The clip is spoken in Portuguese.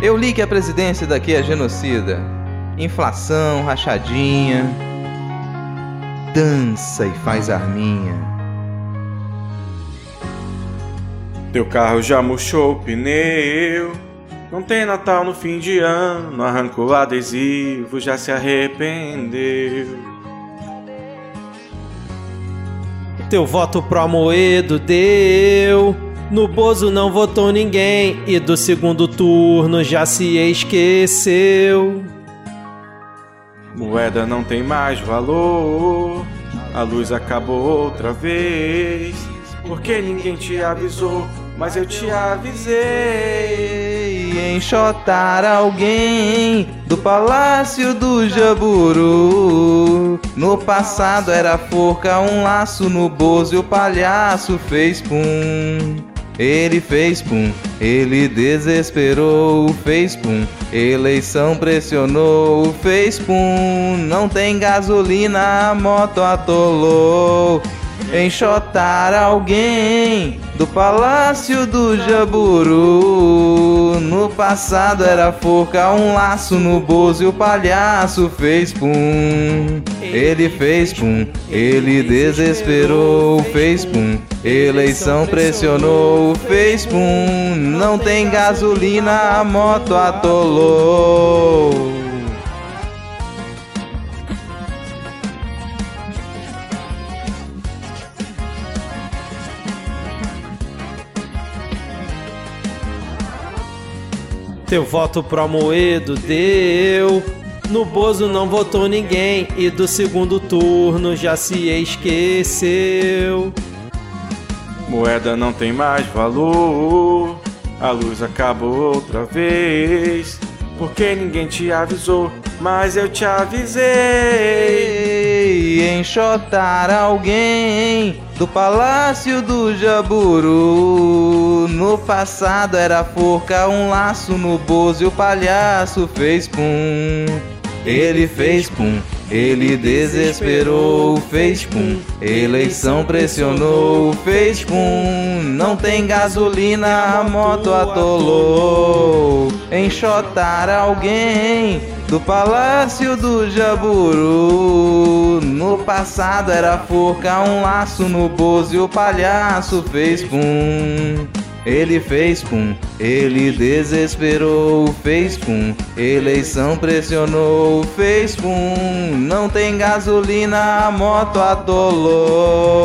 Eu li que a presidência daqui é genocida. Inflação, rachadinha. Dança e faz arminha. Teu carro já murchou o pneu. Não tem Natal no fim de ano. Arrancou o adesivo, já se arrependeu. Teu voto pro Amoedo deu. No Bozo não votou ninguém e do segundo turno já se esqueceu. Moeda não tem mais valor. A luz acabou outra vez. Porque ninguém te avisou, mas eu te avisei. Enxotar alguém do palácio do Jaburu. No passado era forca, um laço no bozo e o palhaço fez pum. Ele fez pum, ele desesperou, fez pum. Eleição pressionou, fez pum. Não tem gasolina, a moto atolou. Enxotar alguém do palácio do Jaburu. No passado era forca, um laço no bozo e o palhaço fez pum. Ele fez pum, ele desesperou, fez pum. Eleição pressionou, fez pum. Não tem gasolina, a moto atolou. Teu voto pro Amoedo deu. No Bozo não votou ninguém e do segundo turno já se esqueceu. Moeda não tem mais valor. A luz acabou outra vez. Porque ninguém te avisou, mas eu te avisei. Enxotar alguém do palácio do Jaburu. No passado era forca, um laço no bozo e o palhaço fez pum. Ele fez pum, ele desesperou, fez pum. Eleição pressionou, fez pum. Não tem gasolina, a moto atolou. Enxotar alguém do palácio do Jaburu. No passado era forca, um laço no bozo e o palhaço fez pum. Ele fez pum, ele desesperou, fez pum. Eleição pressionou, fez pum. Não tem gasolina, a moto atolou.